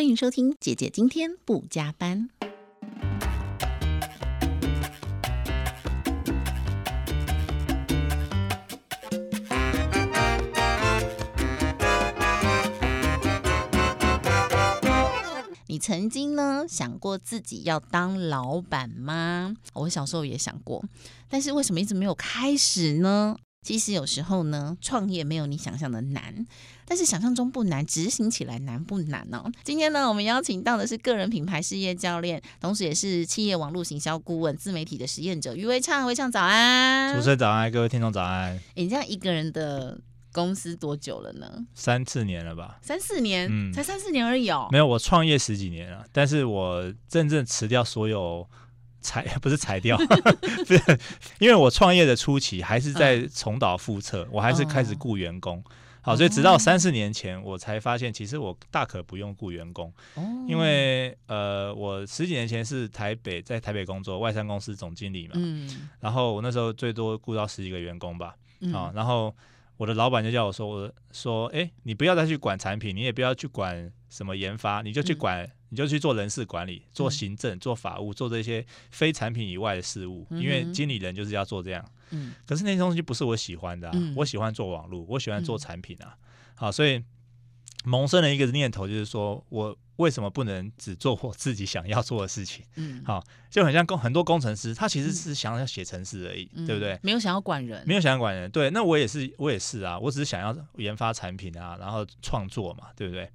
欢迎收听姐姐今天不加班。你曾经呢想过自己要当老板吗？我小时候也想过，但是为什么一直没有开始呢？其实有时候呢，创业没有你想象的难，但是想象中不难，执行起来难不难呢？今天呢，我们邀请到的是个人品牌事业教练，同时也是企业网络行销顾问、自媒体的实验者于威畅。威畅早安，主持人早安，各位听众早安。你这样一个人的公司多久了呢？三四年了吧？三四年，嗯才三四年而已哦。没有，我创业十几年了，但是我真正辞掉所有裁，不是裁掉，不是，因为我创业的初期还是在重蹈覆辙，我还是开始雇员工。好，所以直到三四年前，我才发现其实我大可不用雇员工，哦。因为呃，我十几年前是台北在台北工作，外商公司总经理嘛，嗯。然后我那时候最多雇到十几个员工吧，嗯。啊，然后我的老板就叫我说，我说，哎，你不要再去管产品，你也不要去管什么研发，你就去嗯。管，你就去做人事管理、做嗯行政、做法务、做这些非产品以外的事务，因为经理人就是要做这样。嗯可是那些东西不是我喜欢的、我喜欢做网络，我喜欢做嗯产品啊，好，所以萌生了一个念头，就是说我为什么不能只做我自己想要做的事情？嗯，好就很像工很多工程师，他其实是想要写程式而已，嗯对不对？没有想要管人，没有想要管人，对，那我也是，我也是啊，我只是想要研发产品啊，然后创作嘛，对不对？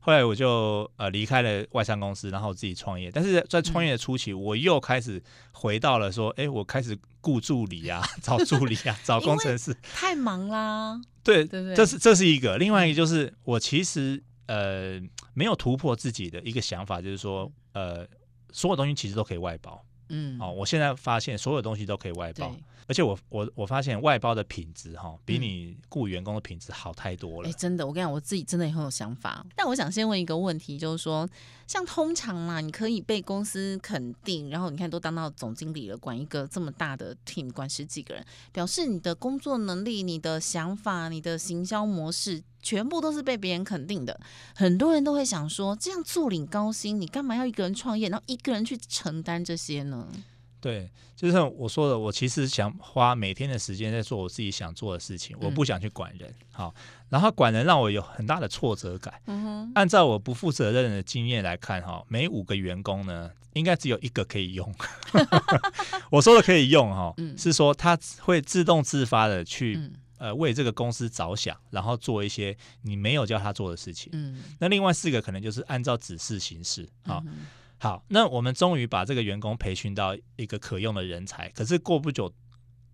后来我就呃离开了外商公司，然后自己创业。但是在创业的初期，我又开始回到了说，哎，我开始雇助理啊，找助理啊，找工程师。太忙啦，对，对不对？这是这是一个，另外一个就是我其实呃没有突破自己的一个想法，就是说呃所有东西其实都可以外包。嗯，哦，我现在发现所有东西都可以外包。对，而且我我我发现外包的品质哈，比嗯你雇员工的品质好太多了。哎，真的，我跟你讲，我自己真的也很有想法。但我想先问一个问题，就是说，像通常嘛，你可以被公司肯定，然后你看都当到总经理了，管一个这么大的 team，管十几个人，表示你的工作能力、你的想法、你的行销模式，全部都是被别人肯定的。很多人都会想说，这样坐领高薪，你干嘛要一个人创业，然后一个人去承担这些呢？对，就是像我说的，我其实想花每天的时间在做我自己想做的事情，我嗯不想去管人。好，然后管人让我有很大的挫折感。按照我不负责任的经验来看，哈，每五个员工呢，应该只有一个可以用。我说的可以用哈，嗯是说他会自动自发的去、嗯呃为这个公司着想，然后做一些你没有叫他做的事情。嗯，那另外四个可能就是按照指示行事。啊，嗯好，那我们终于把这个员工培训到一个可用的人才，可是过不久。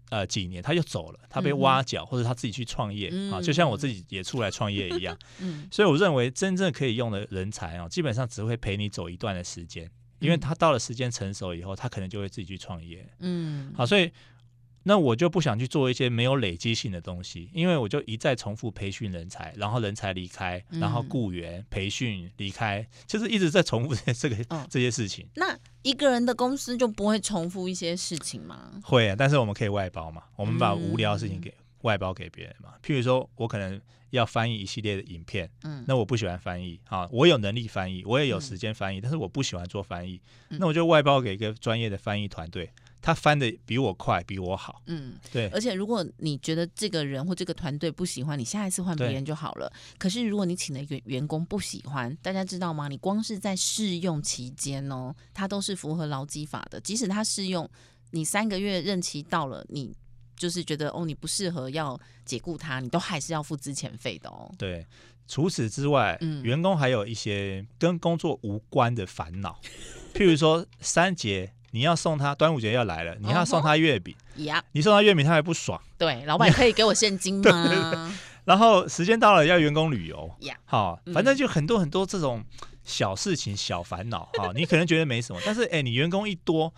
呃，几年他就走了，他被挖角，或者他自己去创业啊，就像我嗯自己也出来创业一样。嗯所以我认为真正可以用的人才啊，基本上只会陪你走一段的时间，因为嗯他到了时间成熟以后，他可能就会自己去创业。嗯，好，所以那我就不想去做一些没有累积性的东西，因为我就一再重复培训人才，然后人才离开，然后嗯雇员培训离开，就是一直在重复这 这个、哦这些事情。那一个人的公司就不会重复一些事情吗？会啊，但是我们可以外包嘛，我们把嗯无聊的事情给外包给别人嘛。譬如说，我可能要翻译一系列的影片，嗯，那我不喜欢翻译啊，我有能力翻译，我也有嗯时间翻译，但是我不喜欢做翻译，嗯那我就外包给一个专业的翻译团队，他翻的比我快，比我好。嗯，对而且如果你觉得这个人或这个团队不喜欢，你下一次换别人就好了。可是如果你请了一个员工不喜欢，大家知道吗？你光是在试用期间哦，他都是符合劳基法的，即使他试用，你三个月任期到了，你就是觉得哦你不适合要解雇他，你都还是要付资遣费的哦。对，除此之外，嗯员工还有一些跟工作无关的烦恼，譬如说三节。你要送他端午节要来了，你要送他月饼，呀、你送他月饼他还不爽，对，老板可以给我现金吗？然后时间到了要员工旅游，呀好，嗯。反正就很多很多这种小事情、小烦恼，哈，你可能觉得没什么，但是哎，你员工一多，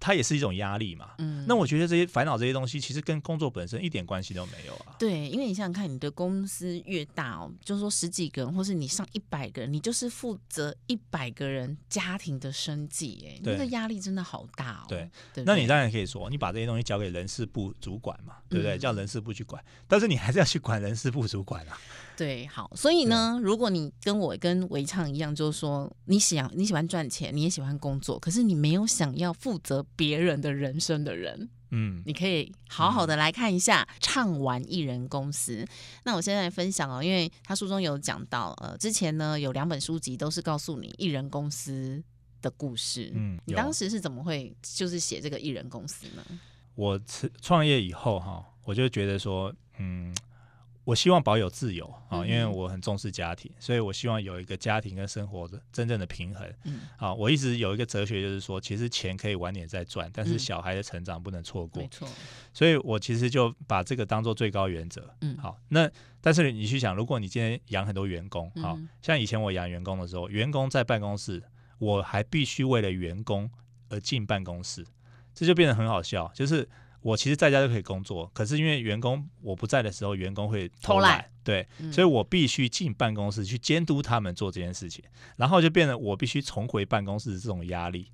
它也是一种压力嘛。嗯，那我觉得这些烦恼这些东西，其实跟工作本身一点关系都没有啊。对，因为你想想看，你的公司越大哦，就是说十几个人，或是你上一百个人，你就是负责一百个人家庭的生计，哎，那个压力真的好大哦。对对对，那你当然可以说，你把这些东西交给人事部主管嘛，对不对？嗯叫人事部去管，但是你还是要去管人事部主管啊。对，好，所以呢，如果你跟我跟维畅一样，就是说你想你喜欢赚钱，你也喜欢工作，可是你没有想要负责别人的人生的人，嗯，你可以好好的来看一下《唱完艺人公司》。那我现在分享哦，因为他书中有讲到，呃，之前呢有两本书籍都是告诉你艺人公司的故事。嗯你当时是怎么会就是写这个艺人公司呢？我创创业以后哈，我就觉得说，嗯，我希望保有自由啊，因为我很重视家庭，所以我希望有一个家庭跟生活的真正的平衡。嗯，啊，我一直有一个哲学，就是说，其实钱可以晚点再赚，但是嗯小孩的成长不能错过没。错，所以我其实就把这个当做最高原则。嗯好，那但是你去想，如果你今天养很多员工，好、嗯像以前我养员工的时候，员工在办公室，我还必须为了员工而进办公室，这就变得很好笑。就是我其实在家就可以工作，可是因为员工我不在的时候，员工会偷懒懒，对，嗯所以我必须进办公室去监督他们做这件事情，然后就变得我必须重回办公室的这种压力。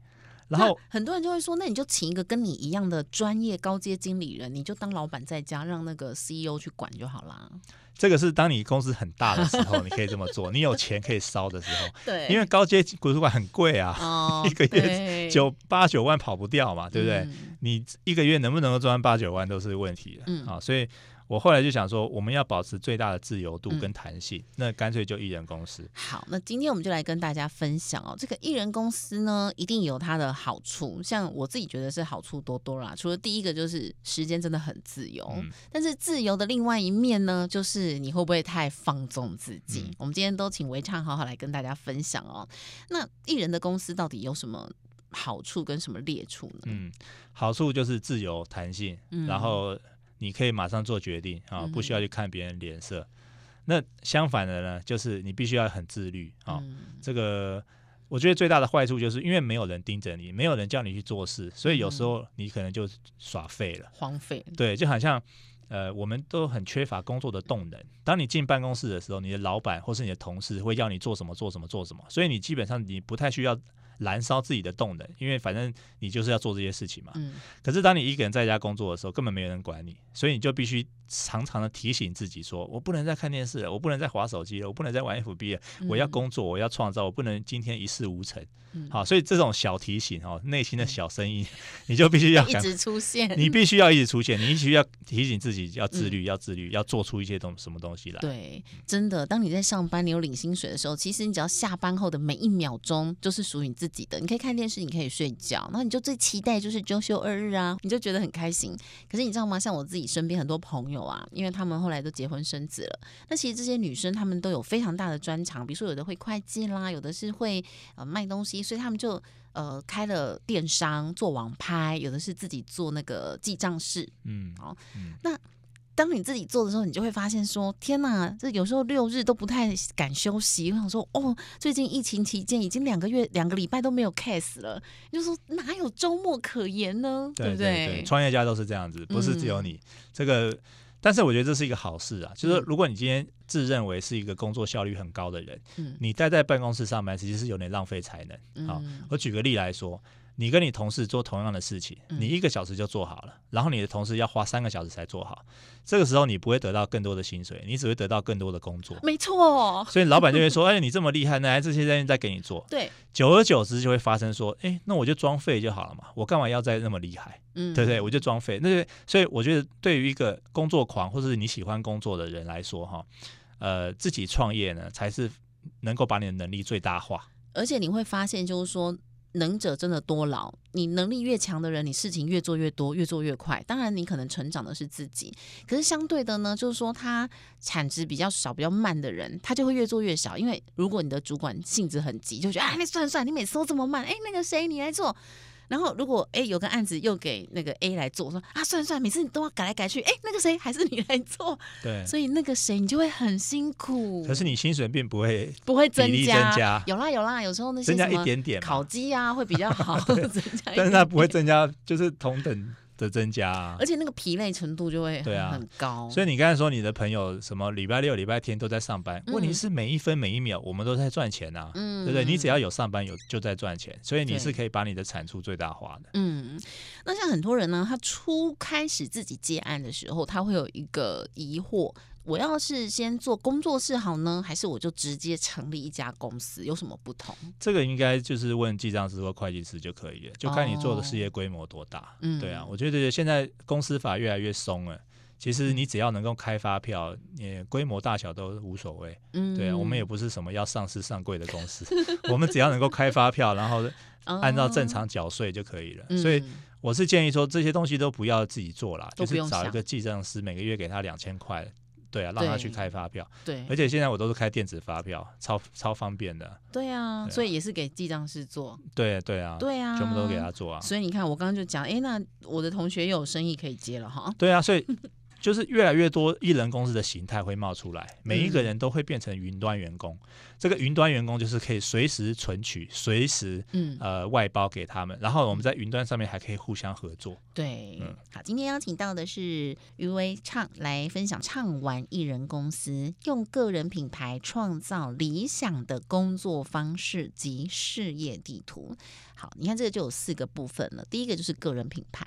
然后很多人就会说，那你就请一个跟你一样的专业高阶经理人，你就当老板在家，让那个 CEO 去管就好啦。这个是当你公司很大的时候，你可以这么做，你有钱可以烧的时候，对。因为高阶主管很贵啊，哦 一个月对。九八九万跑不掉嘛，对不对？嗯。你一个月能不能够赚八九万都是问题的、嗯。啊，所以我后来就想说，我们要保持最大的自由度嗯跟弹性，那干脆就艺人公司。好，那今天我们就来跟大家分享哦，这个艺人公司呢，一定有它的好处，像我自己觉得是好处多多啦。除了第一个就是时间真的很自由，嗯但是自由的另外一面呢，就是你会不会太放纵自己？嗯我们今天都请维畅好好来跟大家分享哦。那艺人的公司到底有什么好处跟什么劣处呢？嗯，好处就是自由弹性，嗯然后你可以马上做决定啊，嗯不需要去看别人脸色。那相反的呢，就是你必须要很自律啊。嗯这个我觉得最大的坏处就是因为没有人盯着你，没有人叫你去做事，所以有时候你可能就耍废了。荒废，对，就好像呃，我们都很缺乏工作的动能。当你进办公室的时候，你的老板或是你的同事会要你做什么做什么做什么，所以你基本上你不太需要燃烧自己的动能，因为反正你就是要做这些事情嘛。嗯可是当你一个人在家工作的时候，根本没有人管你，所以你就必须常常的提醒自己说：我不能再看电视了，我不能再划手机了，我不能再玩 FB 了，我要嗯工作，我要创造，我不能今天一事无成。嗯好，所以这种小提醒哦，内心的小声音，你就必须要 一直出现，你必须要一直出现，你必须要提醒自己要自律，要自律，要做出一些东什么东西来。嗯对，真的，当你在上班，你有领薪水的时候，其实你只要下班后的每一秒钟就是属于你自己的。你可以看电视，你可以睡觉，那你就最期待就是周休二日啊，你就觉得很开心。可是你知道吗？像我自己身边很多朋友啊，因为他们后来都结婚生子了，那其实这些女生她们都有非常大的专长，比如说有的会会计啦，有的是会呃卖东西，所以他们就。呃，开了电商做网拍，有的是自己做那个记账室，嗯，好嗯，当你自己做的时候，你就会发现说：天哪，这有时候六日都不太敢休息。我想说，哦，最近疫情期间已经两个月、两个礼拜都没有 case 了，你就说哪有周末可言呢？对不对，创业家都是这样子，不是只有嗯你、这个。但是我觉得这是一个好事啊，就是嗯如果你今天自认为是一个工作效率很高的人，嗯你待在办公室上班，其实是有点浪费才能。好嗯我举个例来说，你跟你同事做同样的事情，嗯你一个小时就做好了，然后你的同事要花三个小时才做好，这个时候你不会得到更多的薪水，你只会得到更多的工作。没错，所以老板就会说：“ 哎，你这么厉害，那这些人再给你做。对，”久而久之就会发生说：“哎，那我就装废就好了嘛，我干嘛要再那么厉害？嗯，对不对？我就装废。”那就所以我觉得，对于一个工作狂或者是你喜欢工作的人来说，哈，呃，自己创业呢，才是能够把你的能力最大化。而且你会发现，就是说。能者真的多劳，你能力越强的人，你事情越做越多，越做越快。当然，你可能成长的是自己，可是相对的呢，就是说他产值比较少、比较慢的人，他就会越做越少。因为如果你的主管性子很急，就觉得啊，你算了算了，你每次都这么慢，哎，那个谁你来做。然后如果哎有个案子又给那个 A 来做，说啊算了算了，每次你都要改来改去，哎那个谁还是你来做，对，所以那个谁你就会很辛苦。可是你薪水并不会不会增加，增加。有啦有啦，有时候那些增加一点点烤鸡啊会比较好，增加但是它不会增加，就是同等的增加啊而。且那个疲累程度就会对啊很高。所以你刚才说你的朋友什么礼拜六、礼拜天都在上班，嗯问题是每一分每一秒我们都在赚钱啊，嗯对不对？你只要有上班有就在赚钱，所以你是可以把你的产出最大化的。嗯，那像很多人呢，他初开始自己接案的时候，他会有一个疑惑。我要是先做工作室好呢，还是我就直接成立一家公司，有什么不同？这个应该就是问记账师或会计师就可以了，就看你做的事业规模多大。哦嗯对啊，我觉得现在公司法越来越松了。其实你只要能够开发票，你规模大小都无所谓。嗯对啊，我们也不是什么要上市上柜的公司，我们只要能够开发票，然后按照正常缴税就可以了。所以我是建议说，这些东西都不要自己做啦，就是找一个记账师，每个月给他两千块，对啊，让他去开发票。对而且现在我都是开电子发票，超超方便的。对啊，对啊所以也是给记账师做。对对啊，对啊，全部都给他做啊。所以你看，我刚刚就讲，哎，那我的同学又有生意可以接了哈。对啊，所以就是越来越多艺人公司的形态会冒出来，每一个嗯人都会变成云端员工。这个云端员工就是可以随时存取，随时嗯，呃外包给他们，然后我们在云端上面还可以互相合作。对，嗯好，今天邀请到的是余威畅来分享唱玩艺人公司用个人品牌创造理想的工作方式及事业地图。好，你看这个就有四个部分了，第一个就是个人品牌。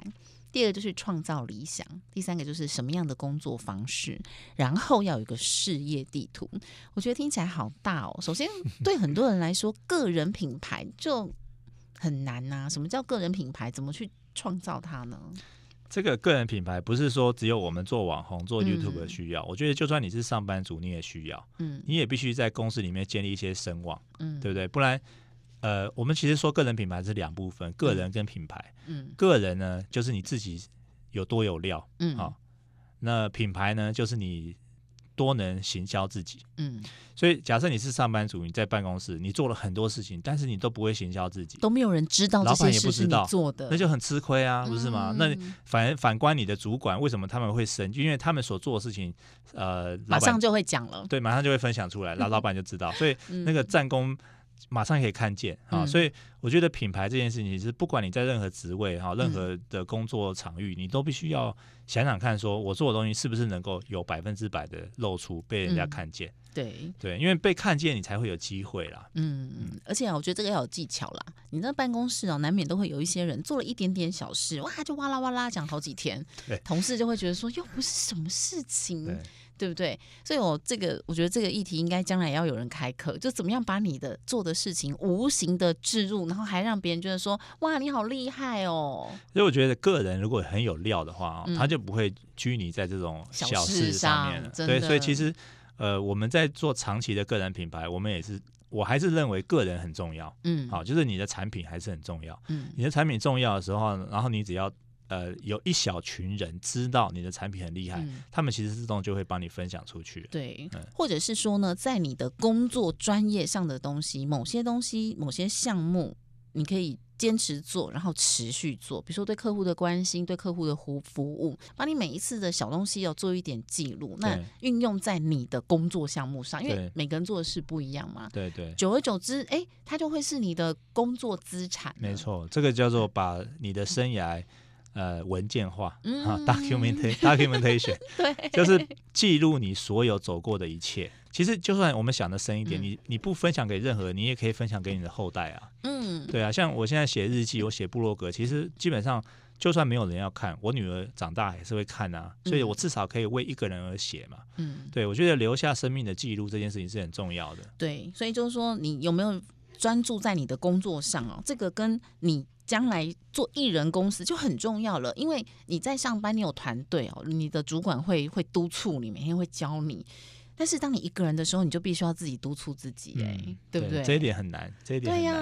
第二个就是创造理想，第三个就是什么样的工作方式，然后要有一个事业地图。我觉得听起来好大哦。首先，对很多人来说，个人品牌就很难呐、什么叫个人品牌？怎么去创造它呢？这个个人品牌不是说只有我们做网红、做嗯 YouTube 需要，我觉得就算你是上班族，你也需要，嗯你也必须在公司里面建立一些声望，嗯，对不对？不然，呃，我们其实说个人品牌是两部分，个人跟品牌。嗯个人呢，就是你自己有多有料，嗯好那品牌呢，就是你多能行销自己。嗯，所以，假设你是上班族，你在办公室，你做了很多事情，但是你都不会行销自己，都没有人知道这老板些事是你也不知道做的，那就很吃亏啊，不是吗？那嗯反反观你的主管，为什么他们会生？因为他们所做的事情，呃，马上就会讲了。对，马上就会分享出来，那 老板就知道，所以嗯那个战功马上可以看见啊。嗯所以我觉得品牌这件事情是，不管你在任何职位哈，任何的工作场域，你都必须要想想看，说我做的东西是不是能够有百分之百的露出，被人家嗯看见。对，对，因为被看见，你才会有机会啦。嗯，而且啊，我觉得这个要有技巧啦。你那办公室啊，难免都会有一些人做了一点点小事，哇，就哇啦哇啦讲好几天，同事就会觉得说，又不是什么事情，对，不对？所以我这个，我觉得这个议题应该将来也要有人开课，就怎么样把你的做的事情无形的置入，然后还让别人觉得说，哇，你好厉害哦。所以我觉得个人如果很有料的话、他就不会拘泥在这种小小事事上上面了。对，所以其实呃，我们在做长期的个人品牌，我们也是，我还是认为个人很重要。嗯，好，就是你的产品还是很重要。嗯你的产品重要的时候，然后你只要呃有一小群人知道你的产品很厉害，嗯他们其实自动就会帮你分享出去。对嗯，或者是说呢，在你的工作专业上的东西，某些东西、某些项目，你可以坚持做，然后持续做。比如说对客户的关心，对客户的服服务，把你每一次的小东西要做一点记录，那运用在你的工作项目上，因为每个人做的事不一样嘛。对对，久而久之，哎，它就会是你的工作资产。没。错，这个叫做把你的生涯呃文件化嗯啊，documentation documentation。对，就是记录你所有走过的一切。其实，就算我们想的深一点，嗯你你不分享给任何人，你也可以分享给你的后代啊。嗯，对啊，像我现在写日记，我写部落格，其实基本上就算没有人要看，我女儿长大还是会看啊，所以我至少可以为一个人而写嘛。嗯，对我觉得留下生命的记录这件事情是很重要的。对，所以就是说，你有没有专注在你的工作上哦？这个跟你将来做艺人公司就很重要了，因为你在上班，你有团队哦，你的主管会会督促你，每天会教你。但是当你一个人的时候，你就必须要自己督促自己，哎、对不对？这一点很难，这一点对呀、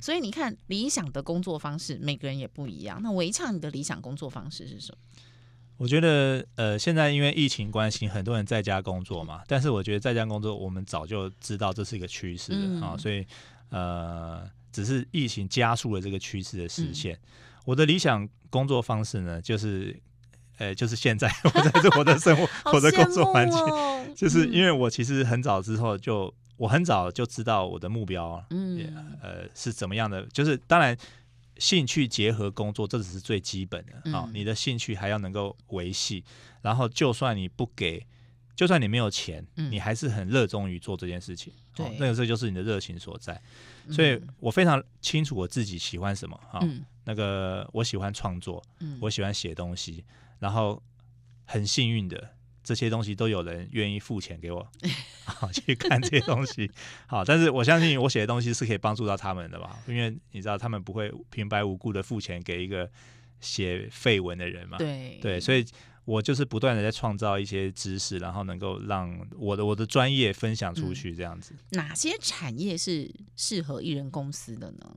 所以你看，理想的工作方式每个人也不一样。那维畅，你的理想工作方式是什么？我觉得呃，现在因为疫情关系，很多人在家工作嘛，但是我觉得在家工作，我们早就知道这是一个趋势啊、所以呃，只是疫情加速了这个趋势的嗯实现。我的理想工作方式呢，就是呃，就是现在我在做我的生活，我的工作环境，哦、就是因为为我其实很早之后就，我很早就知道我的目标，也嗯呃是怎么样的，就是当然。兴趣结合工作，这只是最基本的啊、嗯你的兴趣还要能够维系，然后就算你不给，就算你没有钱，嗯你还是很热衷于做这件事情。对那个时候就是你的热情所在。所以我非常清楚我自己喜欢什么啊、嗯那个我喜欢创作，嗯我喜欢写东西，然后很幸运的这些东西都有人愿意付钱给我，好去看这些东西。好，但是我相信我写的东西是可以帮助到他们的吧？因为你知道他们不会平白无故的付钱给一个写废文的人嘛。对对，所以我就是不断的在创造一些知识，然后能够让我的我的专业分享出去，这样子。哪些产业是适合艺人公司的呢？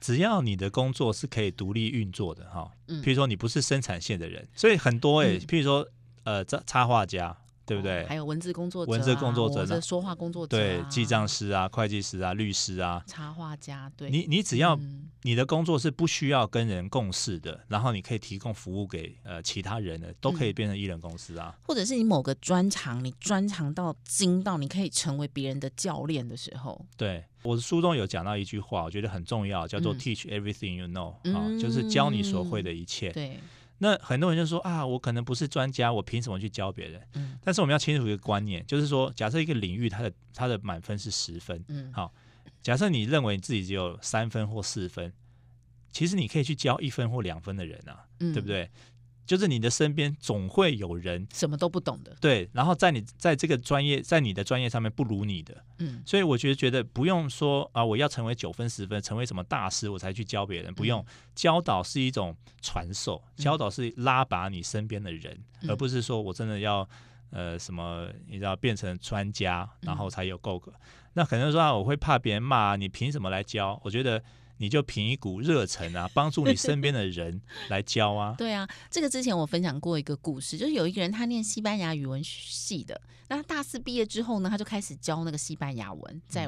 只要你的工作是可以独立运作的哈，嗯譬如说你不是生产线的人，所以很多诶、欸譬如说呃插插画家，对不对？哦还有文字工作者啊、文字工作者或呢？者说话工作者、啊，对，记账、师啊、会计师啊、律师啊，插画家，对，你你只要嗯。你的工作是不需要跟人共事的，然后你可以提供服务给呃其他人的，都可以变成艺人公司啊。或者是你某个专长，你专长到精到你可以成为别人的教练的时候，对，我的书中有讲到一句话，我觉得很重要，叫做嗯。“teach everything you know”，、啊，嗯。就是教你所会的一切。对，那很多人就说啊，我可能不是专家，我凭什么去教别人？嗯但是我们要清楚一个观念，就是说，假设一个领域它的它的满分是十分，嗯，好假设你认为你自己只有三分或四分，其实你可以去教一分或两分的人啊，嗯对不？对？就是你的身边总会有人什么都不懂的，对，然后在你在这个专业，在你的专业上面不如你的，嗯。所以我觉得觉得不用说啊，我要成为九分十分，成为什么大师我才去教别人，不用。教导是一种传授，教导是拉拔你身边的人，嗯。而不是说我真的要呃什么，你知道变成专家，然后才有够格。那可能说啊，我会怕别人骂啊，你凭什么来教？我觉得你就凭一股热忱啊，帮助你身边的人 来教啊。对啊，这个之前我分享过一个故事，就是有一个人他念西班牙语文系的，那他大四毕业之后呢，他就开始教那个西班牙文，在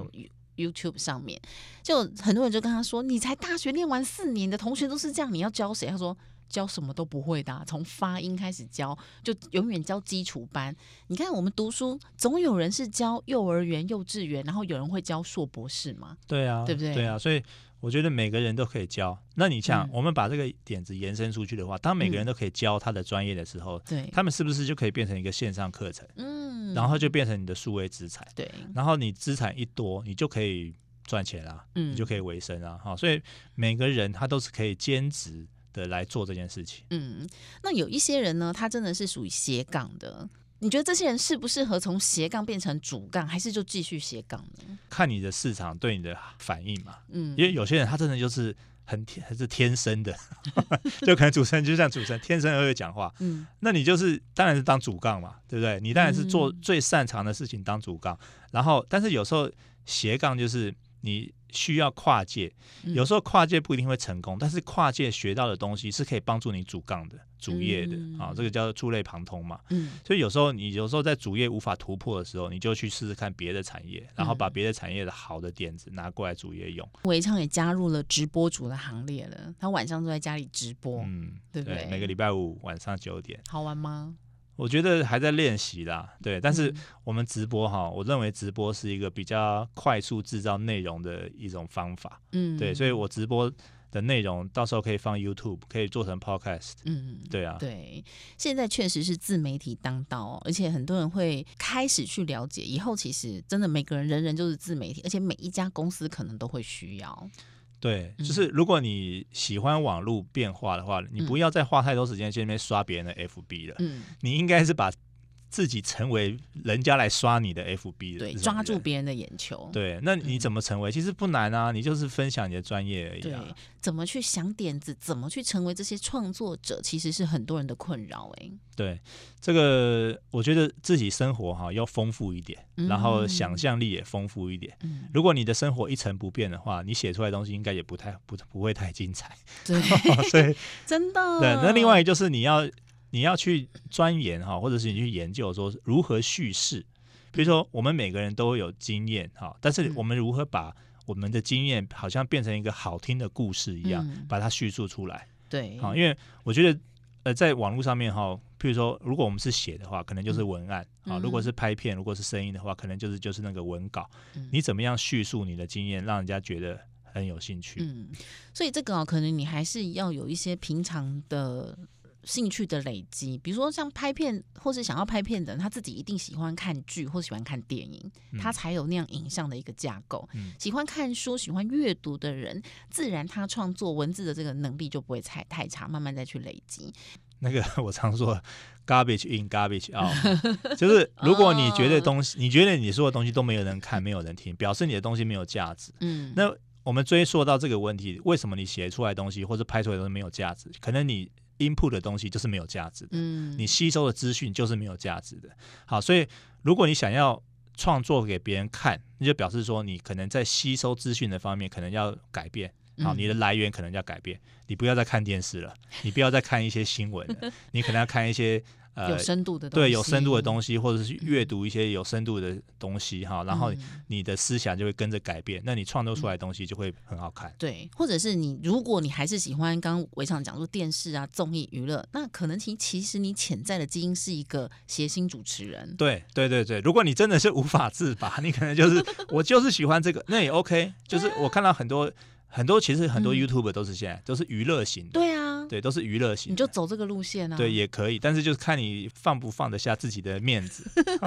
YouTube 上面，就很多人就跟他说：“你才大学念完四年，的同学都是这样，你要教谁？”他说：“教什么都不会的啊、从发音开始教，就永远教基础班。你看我们读书，总有人是教幼儿园、幼稚园，然后有人会教硕博士嘛。对啊，对不对对啊，所以我觉得每个人都可以教。那你想，嗯我们把这个点子延伸出去的话，当每个人嗯都可以教他的专业的时候，对，他们是不是就可以变成一个线上课程，嗯，然后就变成你的数位资产？对，然后你资产一多，你就可以赚钱啊，嗯你就可以维生啊。哈，所以每个人他都是可以兼职的来做这件事情。嗯，那有一些人呢，他真的是属于斜杠的。你觉得这些人适不适合从斜杠变成主杠，还是就继续斜杠呢？看你的市场对你的反应嘛，嗯，因为有些人他真的就是很天，还是天生的，就可能主持人就像主持人天生会讲话，嗯那你就是当然是当主杠嘛，对不对？你当然是做嗯最擅长的事情当主杠，然后但是有时候斜杠就是你需要跨界，嗯。有时候跨界不一定会成功，但是跨界学到的东西是可以帮助你主杠的主业的嗯。啊，这个叫做触类旁通嘛。嗯。所以有时候你有时候在主业无法突破的时候，你就去试试看别的产业，然后把嗯别的产业的好的点子拿过来主业用。韦昌也加入了直播主的行列了，他晚上都在家里直播，嗯，对不对？每个礼拜五晚上九点，好玩吗？我觉得还在练习啦。对，但是嗯我们直播哈，我认为直播是一个比较快速制造内容的一种方法。嗯，对，所以我直播的内容到时候可以放 YouTube，可以做成 Podcast。嗯。对啊，对，现在确实是自媒体当道、哦，而且很多人会开始去了解，以后其实真的每个人人人就是自媒体，而且每一家公司可能都会需要。对，嗯。就是如果你喜欢网络变化的话，你不要再花太多时间去那边刷别人的 FB 了，嗯，你应该是把自己成为人家来刷你的 FB 的对，抓住别人的眼球。对，那你怎么成为？其实不难啊，你就是分享你的专业而已对啊。，怎么去想点子，怎么去成为这些创作者，其实是很多人的困扰。哎，对，这个我觉得自己生活哈要丰富一点，然后想象力也丰富一点。嗯，如果你的生活一成不变的话，你写出来的东西应该也不太不不会太精彩。对，所以 真的。对，那另外就是你要你要去钻研哈，或者是你去研究说如何叙事。比如说，我们每个人都有经验哈，但是嗯我们如何把我们的经验好像变成一个好听的故事一样，嗯把它叙述出来。对，好，因为我觉得呃，在网络上面哈，譬如说，如果我们是写的话，可能就是文案啊；嗯如果是拍片，如果是声音的话，可能就是就是那个文稿。嗯你怎么样叙述你的经验，让人家觉得很有兴趣？嗯，所以这个、哦、可能你还是要有一些平常的兴趣的累积，比如说像拍片或是想要拍片的人，他自己一定喜欢看剧或喜欢看电影，嗯他才有那样影像的一个架构。嗯喜欢看书、喜欢阅读的人，自然他创作文字的这个能力就不会太太差，慢慢再去累积。那个 我常说 garbage in garbage out，就是如果你觉得东西，你觉得你说的东西都没有人看，没有人听，表示你的东西没有价值。嗯，那我们追溯到这个问题，为什么你写出来的东西或者拍出来的东西没有价值？可能你 input 的东西就是没有价值的，嗯，你吸收的资讯就是没有价值的。好，所以如果你想要创作给别人看，那就表示说你可能在吸收资讯的方面可能要改变。好，嗯你的来源可能要改变，你不要再看电视了，你不要再看一些新闻了，你可能要看一些呃有深度的东西，对有深度的东西，或者是阅读一些有深度的东西哈，然后嗯你的思想就会跟着改变，那你创作出来的东西就会很好看。对，或者是你，如果你还是喜欢刚刚围场讲说电视啊、综艺娱乐，那可能其其实你潜在的基因是一个谐星主持人。对对对对，如果你真的是无法自拔，你可能就是 我就是喜欢这个，那也 OK。就是我看到很多很多，其实很多嗯 YouTube 都是现在都是娱乐型的，对啊，对，都是娱乐型，你就走这个路线啊。对也可以，但是就是看你放不放得下自己的面子。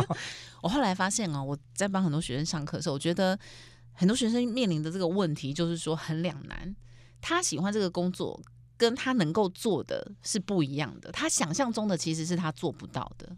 我后来发现哦，我在帮很多学生上课的时候，我觉得很多学生面临的这个问题就是说很两难。他喜欢这个工作，跟他能够做的是不一样的。他想象中的其实是他做不到的。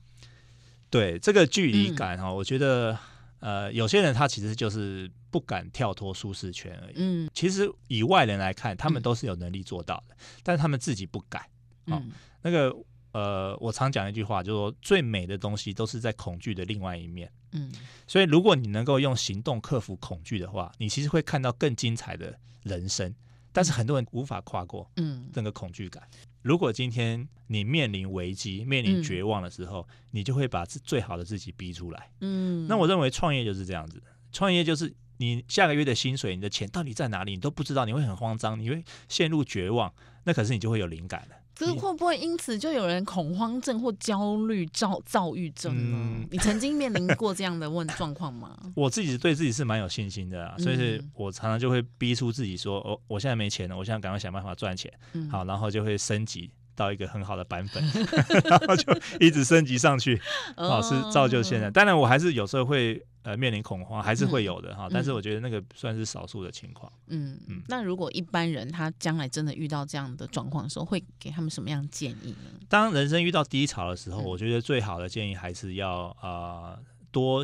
对这个距离嗯感哈、我觉得呃，有些人他其实就是不敢跳脱舒适圈而已。嗯其实以外人来看，他们嗯都是有能力做到的，但是他们自己不敢。好嗯那个呃，我常讲一句话，就是说最美的东西都是在恐惧的另外一面。嗯所以，如果你能够用行动克服恐惧的话，你其实会看到更精彩的人生。但是很多人无法跨过嗯这个恐惧感。如果今天你面临危机、面临嗯绝望的时候，你就会把自最好的自己逼出来。嗯，那我认为创业就是这样子，创业就是你下个月的薪水、你的钱到底在哪里，你都不知道，你会很慌张，你会陷入绝望。那可是你就会有灵感了。可是会不会因此就有人恐慌症或焦虑、躁躁郁症呢？嗯你曾经面临过这样的问状况吗？我自己对自己是蛮有信心的啊，所以我常常就会逼出自己说，哦，我现在没钱了，我现在赶快想办法赚钱，嗯，好，然后就会升级到一个很好的版本，然后就一直升级上去，哦，是造就现在。当然，我还是有时候会呃面临恐慌，还是会有的哈，但是我觉得那个算是少数的情况。嗯嗯那如果一般人他将来真的遇到这样的状况的时候，会给他们什么样的建议呢？当人生遇到低潮的时候，嗯我觉得最好的建议还是要呃多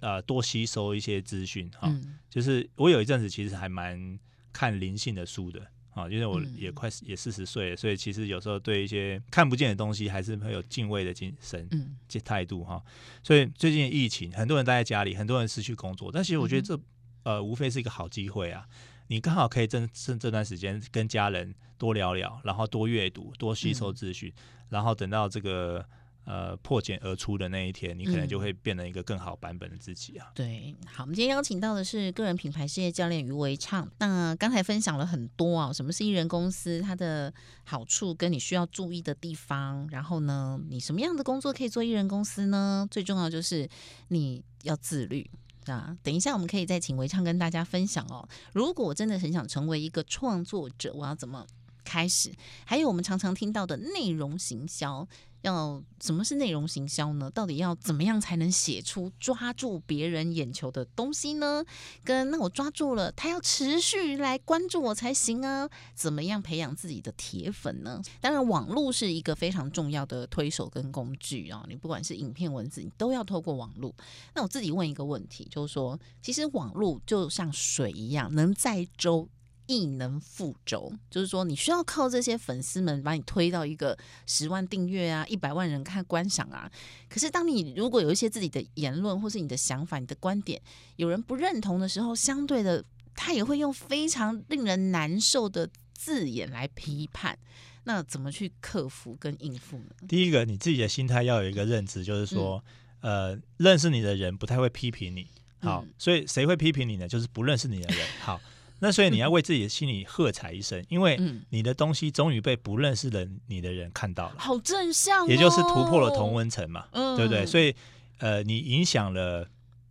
呃多吸收一些资讯哈。嗯就是我有一阵子其实还蛮看灵性的书的啊，因为我嗯也快也四十岁了，所以其实有时候对一些看不见的东西还是会有敬畏的精神。嗯这态度哈，所以最近疫情，很多人待在家里，很多人失去工作，但其实我觉得这、呃，无非是一个好机会啊。你刚好可以趁趁这段时间跟家人多聊聊，然后多阅读，多吸收资讯，然后等到这个呃破茧而出的那一天，你可能就会变成一个更好版本的自己啊。对，好，我们今天邀请到的是个人品牌事业教练于维畅。那刚才分享了很多啊，什么是艺人公司，它的好处跟你需要注意的地方。然后呢，你什么样的工作可以做艺人公司呢？最重要就是你要自律。啊，等一下我们可以再请维畅跟大家分享哦。如果我真的很想成为一个创作者，我要怎么开始？还有我们常常听到的内容行销，要什么是内容行销呢？到底要怎么样才能写出抓住别人眼球的东西呢？跟那我抓住了，他要持续来关注我才行啊。怎么样培养自己的铁粉呢？当然，网络是一个非常重要的推手跟工具啊。你不管是影片、文字，你都要透过网络。那我自己问一个问题，就是说，其实网络就像水一样，能载舟。亦能覆舟，就是说，你需要靠这些粉丝们把你推到一个十万订阅啊，一百万人看观赏啊。可是，当你如果有一些自己的言论，或是你的想法、你的观点，有人不认同的时候，相对的，他也会用非常令人难受的字眼来批判。那怎么去克服跟应付呢？第一个，你自己的心态要有一个认知，就是说，呃，认识你的人不太会批评你。好，嗯所以谁会批评你呢？就是不认识你的人。好，那所以你要为自己的心里喝彩一声，因为嗯，你的东西终于被不认识的你的人看到了，好正向、哦，也就是突破了同，温层嘛，嗯。对不对？所以，呃，你影响了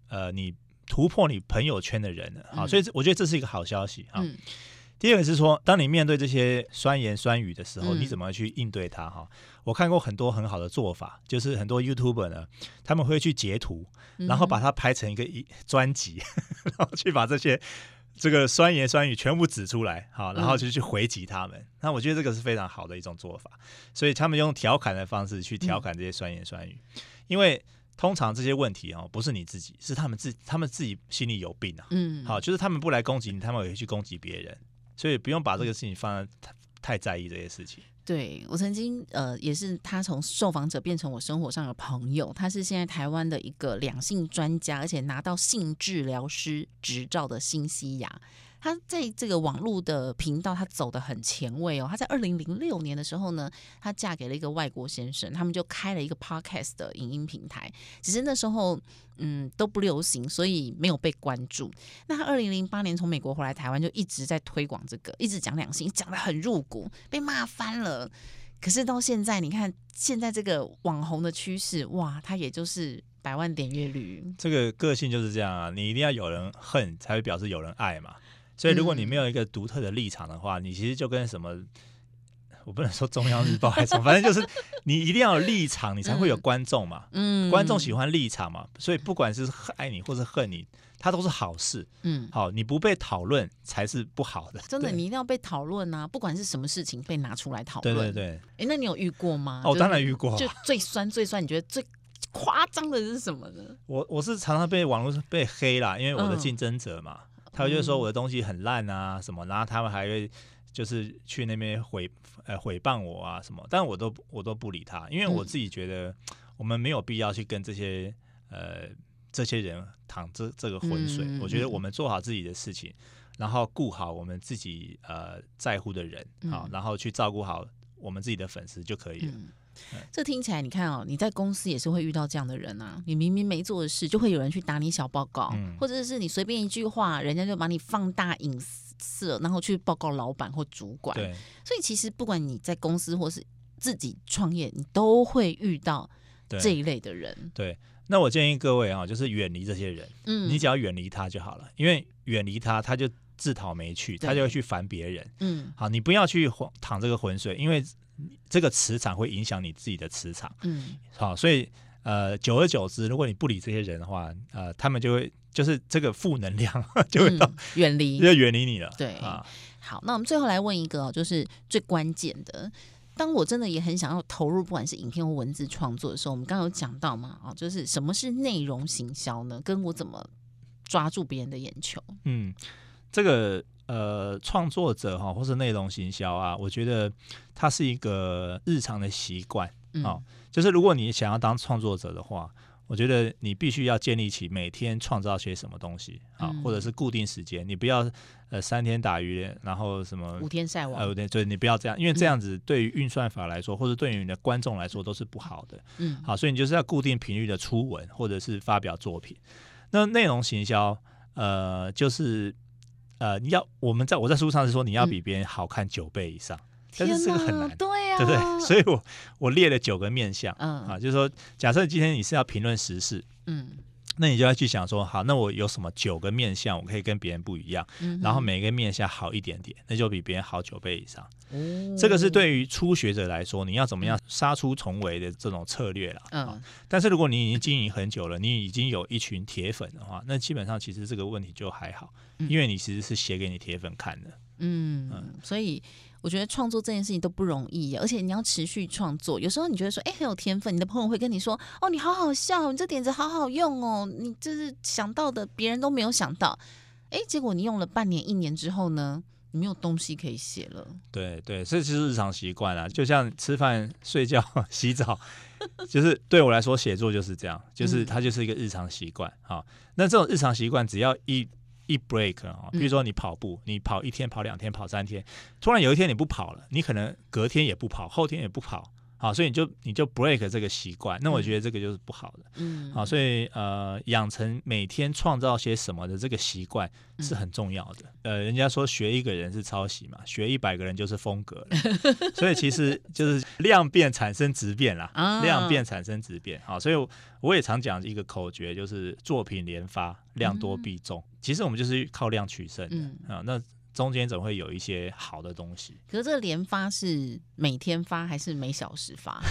呃你突破你朋友圈的人了。好，嗯所以这我觉得这是一个好消息啊。嗯。第二个是说，当你面对这些酸言酸语的时候，嗯。你怎么去应对它？哈，我看过很多很好的做法，就是很多 YouTuber 呢，他们会去截图，然后把它拍成一个一专辑，然后去把这些这个酸言酸语全部指出来，好，然嗯后就去回击他们。那我觉得这个是非常好的一种做法，所以他们用调侃的方式去调侃这些酸言酸语，因为通常这些问题哦，不是你自己，是他们自他们自己心里有病啊。嗯，好，就是他们不来攻击你，他们也会去攻击别人，所以不用把这个事情放在太太在意这些事情。对我曾经呃，也是他从受访者变成我生活上的朋友，他是现在台湾的一个两性专家，而且拿到性治疗师执照的新西亚。他在这个网络的频道，他走的很前卫哦。他在二零零六年的时候呢，她嫁给了一个外国先生，他们就开了一个 podcast 的影音平台。只是那时候嗯都不流行，所以没有被关注。那他二零零八年从美国回来台湾，就一直在推广这个，一直讲两性，讲的很入骨，被骂翻了。可是到现在，你看现在这个网红的趋势，哇，他也就是百万点阅率。这个个性就是这样啊，你一定要有人恨，才会表示有人爱嘛。所以如果你没有一个独特的立场的话，你其实就跟什么，我不能说中央日报还是什么，反正就是 你一定要有立场，你才会有观众嘛。嗯观众喜欢立场嘛，所以不管是爱你或是恨你，它都是好事。嗯，好，你不被讨论才是不好的。真的，你一定要被讨论啊！不管是什么事情被拿出来讨对论。对对对，哎，那你有遇过吗？哦，就是当然遇过啊。就最酸最酸，你觉得最夸张的是什么呢？我我是常常被网络上被黑啦，因为我的嗯竞争者嘛，他们就说我的东西很烂啊什么，然后他们还会就是去那边毁呃毁谤我啊什么，但我都我都不理他，因为我嗯自己觉得我们没有必要去跟这些呃这些人淌这这个浑水，嗯我觉得嗯我们做好自己的事情，然后顾好我们自己呃在乎的人啊嗯，然后去照顾好我们自己的粉丝就可以了。嗯，这听起来，你看哦，你在公司也是会遇到这样的人啊。你明明没做的事，就会有人去打你小报告，嗯或者是你随便一句话，人家就把你放大隐私，然后去报告老板或主管。对，所以其实不管你在公司或是自己创业，你都会遇到这一类的人。对。那我建议各位啊，就是远离这些人。嗯，你只要远离他就好了，因为远离他，他就自讨没趣，他就会去烦别人。嗯好，你不要去淌淌这个浑水，因为这个磁场会影响你自己的磁场。嗯好，所以呃，久而久之，如果你不理这些人的话，呃，他们就会就是这个负能量 就会到嗯，远离就。远离你了。对啊，好，那我们最后来问一个哦，就是最关键的。当我真的也很想要投入，不管是影片或文字创作的时候，我们刚刚有讲到嘛，啊，就是什么是内容行销呢？跟我怎么抓住别人的眼球？嗯，这个呃，创作者哈，或是内容行销啊，我觉得它是一个日常的习惯。嗯，好就是如果你想要当创作者的话，我觉得你必须要建立起每天创造些什么东西啊，嗯或者是固定时间，你不要呃三天打鱼，然后什么五天晒网，呃对，对，你不要这样，因为这样子对于运算法来说，或者对于你的观众来说都是不好的。嗯好，所以你就是要固定频率的出文，或者是发表作品。那内容行销，呃，就是呃，你要我们在我在书上是说你要比别人好看九倍以上，但是这个很难，对呀、对不对？所以我我列了九个面相。嗯啊，就是说，假设今天你是要评论时事，嗯那你就要去想说，好，那我有什么九个面相，我可以跟别人不一样，嗯，然后每个面相好一点点，那就比别人好九倍以上。哦这个是对于初学者来说，你要怎么样杀出重围的这种策略啦。啊嗯但是如果你已经经营很久了，你已经有一群铁粉的话，那基本上其实这个问题就还好，嗯因为你其实是写给你铁粉看的。嗯嗯，所以我觉得创作这件事情都不容易，而且你要持续创作。有时候你觉得说，哎，很有天分，你的朋友会跟你说，哦，你好好笑，你这点子好好用哦，你就是想到的别人都没有想到。哎，结果你用了半年、一年之后呢，你没有东西可以写了。对对，这就是日常习惯啊，就像吃饭、睡觉、洗澡，就是对我来说，写作就是这样，就是嗯它就是一个日常习惯好。那这种日常习惯，只要一一 break 啊，比如说你跑步，你跑一天、跑两天、跑三天，突然有一天你不跑了，你可能隔天也不跑，后天也不跑。好，所以你就你就 break 这个习惯，那我觉得这个就是不好的。嗯，好，所以呃，养成每天创造些什么的这个习惯是嗯很重要的。呃，人家说学一个人是抄袭嘛，学一百个人就是风格了。所以其实就是量变产生质变啦，啊量变产生质变。好，所以我我也常讲一个口诀，就是作品连发，量多必中。其实我们就是靠量取胜的。嗯啊，那中间总会有一些好的东西。可是这个连发是每天发还是每小时发？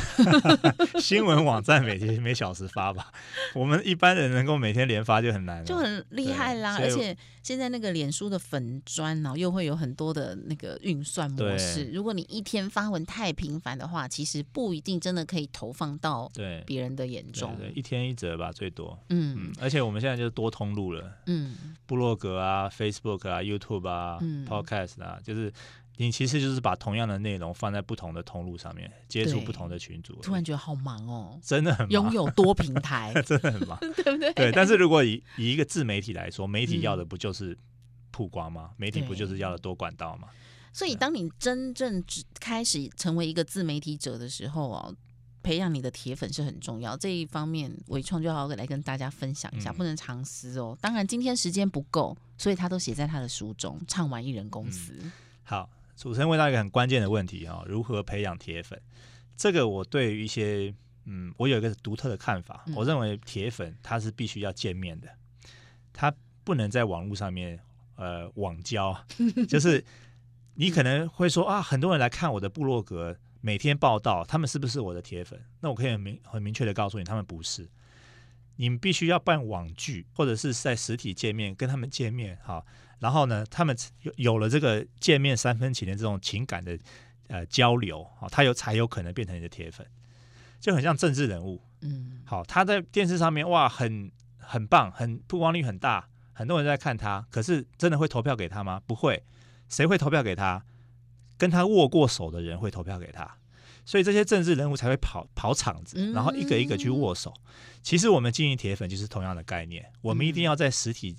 新闻网站每天每小时发吧，我们一般人能够每天连发就很难了，就很厉害啦。而且现在那个脸书的粉砖呢，又会有很多的那个运算模式。如果你一天发文太频繁的话，其实不一定真的可以投放到对别人的眼对中。对，一天一折吧，最多。嗯嗯，而且我们现在就是多通路了，嗯部落格啊、Facebook 啊、YouTube 啊、嗯 Podcast 啊，就是你其实就是把同样的内容放在不同的通路上面，接触不同的群组，突然觉得好忙哦，真的很拥，有多平台，真的很忙。对不对？对，但是如果以以一个自媒体来说，媒体要的不就是曝光吗？媒体不就是要的多管道吗？所以，当你真正只开始成为一个自媒体者的时候哦，培养你的铁粉是很重要。这一方面，伟创就好来跟大家分享一下，嗯不能藏私哦。当然，今天时间不够，所以他都写在他的书中，《唱完艺人公司》好，主持人问到一个很关键的问题哈、如何培养铁粉？这个我对于一些嗯，我有一个独特的看法，嗯我认为铁粉他是必须要见面的，他不能在网络上面呃网交，就是你可能会说啊，很多人来看我的部落格，每天报道，他们是不是我的铁粉？那我可以很明很明确的告诉你，他们不是。你们必须要办网剧，或者是在实体见面跟他们见面，好，然后呢，他们有有了这个见面三分情的这种情感的呃交流，好，他有才有可能变成你的铁粉，就很像政治人物，嗯好，他在电视上面哇，很很棒，很曝光率很大，很多人在看他，可是真的会投票给他吗？不会，谁会投票给他？跟他握过手的人会投票给他，所以这些政治人物才会跑跑场子，然后一个一个去握手。其实我们经营铁粉就是同样的概念，我们一定要在实体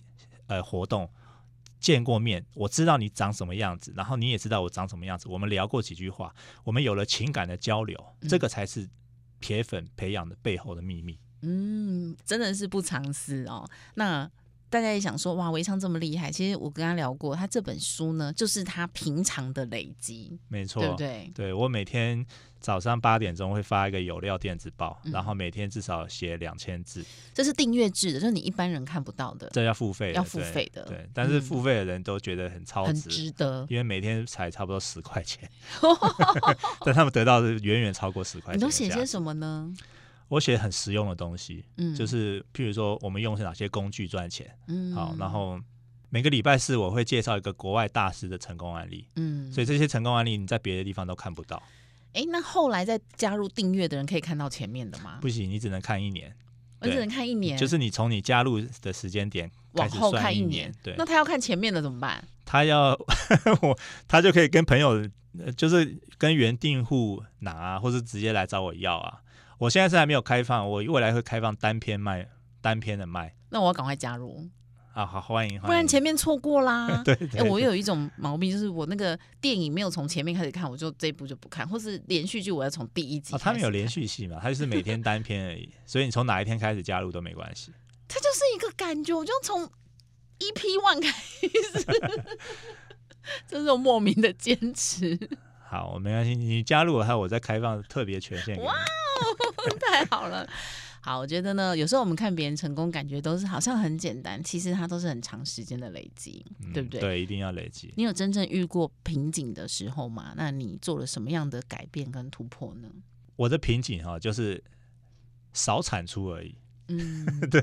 呃活动见过面，我知道你长什么样子，然后你也知道我长什么样子，我们聊过几句话，我们有了情感的交流，这个才是铁粉培养的背后的秘密。嗯，真的是不藏私哦。那大家也想说，哇，维昌这么厉害，其实我跟他聊过，他这本书呢，就是他平常的累积，没错，对不对？对我每天早上八点钟会发一个有料电子报，嗯然后每天至少写两千字，这是订阅制的，就是你一般人看不到的，这要付费，要付对费的对，但是嗯付费的人都觉得很超很值，值得。因为每天才差不多十块钱，但他们得到的远远超过十块钱。你都写些什么呢？我写很实用的东西，嗯，就是譬如说我们用是哪些工具赚钱，嗯好，然后每个礼拜四我会介绍一个国外大师的成功案例，嗯，所以这些成功案例你在别的地方都看不到，哎，那后来再加入订阅的人可以看到前面的吗？不行，你只能看一年。我只能看一年，就是你从你加入的时间点往后看一年。对那，他要看前面的怎么办？他要我，他就可以跟朋友，呃就是跟原订户拿啊，或是直接来找我要啊。我现在是还没有开放，我未来会开放单篇卖，单篇的卖。那我要赶快加入，啊，好欢迎，不然前面错过啦。对哎、对，我有一种毛病，就是我那个电影没有从前面开始看，我就这一部就不看，或是连续剧我要从第一集、哦，他们有连，续戏嘛，他就是每天单篇而已，所以你从哪一天开始加入都没关系。它就是一个感觉，我就从 EP one 开始，这种莫名的坚持，好，我没关系，你加入了后，我再开放特别权限哇哦。太好了。好，我觉得呢，有时候我们看别人成功，感觉都是好像很简单，其实它都是很长时间的累积，嗯对不对？对，一定要累积。你有真正遇过瓶颈的时候吗？那你做了什么样的改变跟突破呢？我的瓶颈哈、就是少产出而已。嗯，对，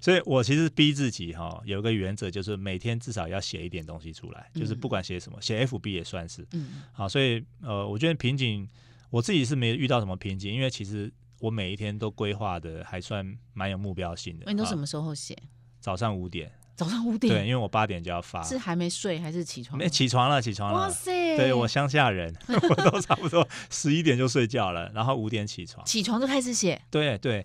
所以我其实逼自己哈、有一个原则，就是每天至少要写一点东西出来，就是不管写什么，写 FB 也算是嗯好。所以呃，我觉得瓶颈我自己是没遇到什么瓶颈，因为其实我每一天都规划的还算蛮有目标性的。你都什么时候写？早上五点，早上五点对，点，因为我八点就要发。是还没睡还是起床？没起床了，起床了。哇塞！对我乡下人，我都差不多十一点就睡觉了，然后五点起床。起床就开始写，对对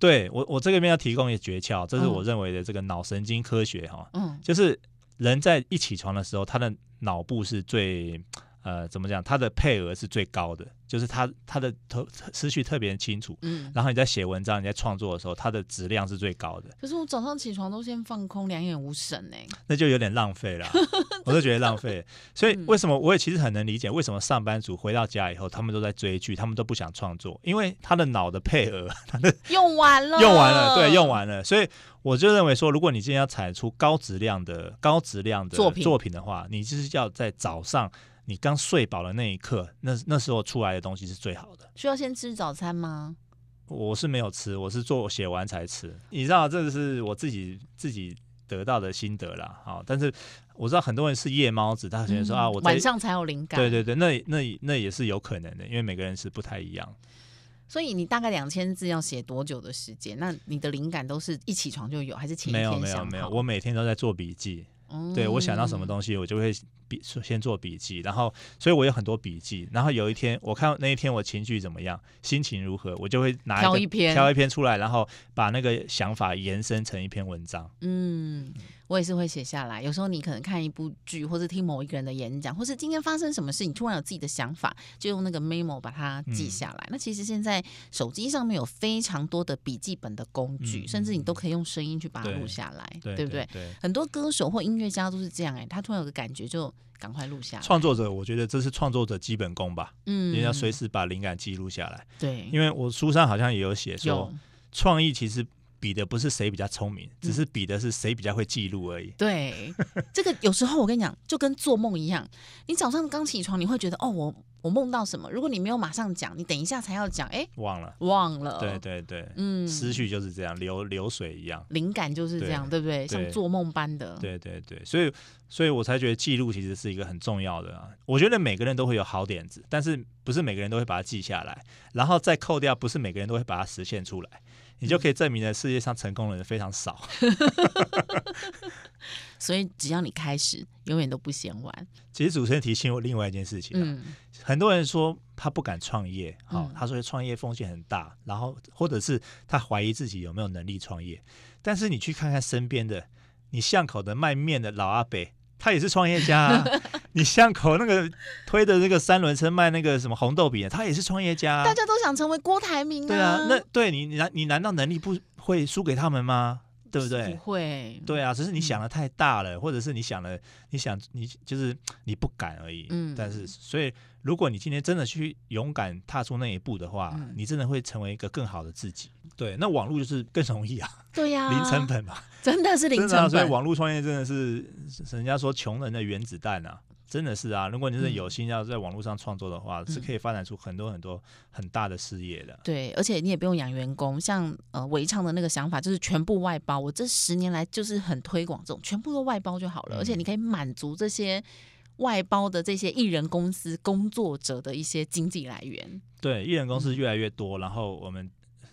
对，我我这个边要提供一个诀窍，这是嗯。我认为的这个脑神经科学哈、嗯。就是人在一起床的时候，他的脑部是最呃，怎么讲？它的配额是最高的，就是它它的头思绪特别清楚。嗯，然后你在写文章、你在创作的时候，它的质量是最高的，可是我早上起床都先放空，两眼无神哎、那就有点浪费了，我都觉得浪费。所以嗯为什么我也其实很能理解，为什么上班族回到家以后，他们都在追剧，他们都不想创作，因为他的脑的配额他的 用完了，用完了，对，用完了。所以我就认为说，如果你今天要产出高质量的、高质量的作品作品的话，你就是要在早上你刚睡饱的那一刻，那那时候出来的东西是最好的。需要先吃早餐吗？我是没有吃，我是做写完才吃。你知道，这个是我自己自己得到的心得啦。好，但是我知道很多人是夜猫子，他可能说、嗯啊，我晚上才有灵感。对对对，那那那也是有可能的，因为每个人是不太一样。所以你大概两千字要写多久的时间？那你的灵感都是一起床就有，还是前一没有天想没有没有，好我每天都在做笔记。嗯对我想到什么东西，我就会笔先做笔记，然后所以我有很多笔记。然后有一天，我看那一天我情绪怎么样，心情如何，我就会拿挑一篇挑一篇出来，然后把那个想法延伸成一篇文章。嗯，我也是会写下来。有时候你可能看一部剧，或是听某一个人的演讲，或是今天发生什么事，你突然有自己的想法，就用那个 memo 把它记嗯下来。那其实现在手机上面有非常多的笔记本的工具，嗯甚至你都可以用声音去把它录下来，对不对？对，很多歌手或音乐家都是这样、哎，他突然有个感觉就赶快录下来。创作者，我觉得这是创作者基本功吧，嗯你要随时把灵感记录下来。对，因为我书上好像也有写说，创意其实比的不是谁比较聪明，嗯只是比的是谁比较会记录而已。对，这个有时候我跟你讲，就跟做梦一样，你早上刚起床，你会觉得哦，我我梦到什么？如果你没有马上讲，你等一下才要讲，哎，忘了，忘了。对，对对，嗯，思绪就是这样，流流水一样。灵感就是这样，对不对？像做梦般的。对对对，所以所以我才觉得记录其实是一个很重要的啊。我觉得每个人都会有好点子，但是不是每个人都会把它记下来，然后再扣掉，不是每个人都会把它实现出来。你就可以证明了世界上成功的人非常少。所以只要你开始，永远都不嫌晚。其实主持人提醒我另外一件事情、啊，嗯很多人说他不敢创业，他说创业风险很大，然后或者是他怀疑自己有没有能力创业。但是你去看看身边的，你巷口的卖面的老阿伯，他也是创业家、啊；你巷口那个推的那个三轮车卖那个什么红豆饼的，他也是创业家、啊大。家都想成为郭台铭对啊，那对你你难你难道能力不会输给他们吗？对不对？不会。对啊，只是你想的太大了，或者是你想了，你想你就是你不敢而已。嗯但是所以如果你今天真的去勇敢踏出那一步的话，嗯你真的会成为一个更好的自己。对，那网络就是更容易啊，对呀、零成，本嘛，真的是零成本。所以网络创业真的是人家说穷人的原子弹啊。真的是啊，如果你是有心要在网络上创作的话，是可以发展出很多很多很大的事业的。对，而且你也不用养员工，像呃维唱的那个想法就是全部外包。我这十年来就是很推广这种全部都外包就好了，嗯而且你可以满足这些外包的这些艺人公司工作者的一些经济来源。对，艺人公司越来越多，然后我们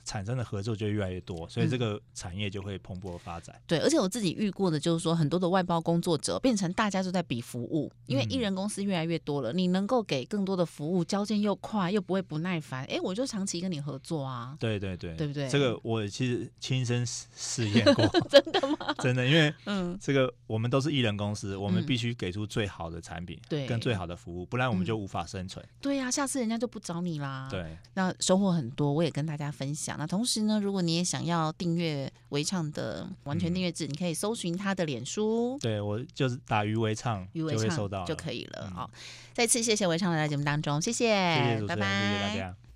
产生的合作就越来越多，所以嗯这个产业就会蓬勃发展。对，而且我自己遇过的就是说，很多的外包工作者变成大家都在比服务，因为嗯艺人公司越来越多了，你能够给更多的服务，交件又快，又不会不耐烦，哎，我就长期跟你合作啊。对对对，对不对这个我其实亲身试试验过，真的吗？真的，因为嗯，这个我们都是艺人公司，我们嗯必须给出最好的产品，对跟最好的服务，不然我们嗯就无法生存。对呀、下次人家就不找你啦。。对，那收获很多，我也跟大家分享。那同时呢，如果你也想要订阅维唱的完全订阅制，你可以搜寻他的脸书对我就是打鱼维唱“鱼维唱就会收到”就可以了。嗯好，再次谢谢维唱来到节目当中，谢谢，谢谢主持人，拜拜，谢谢大家。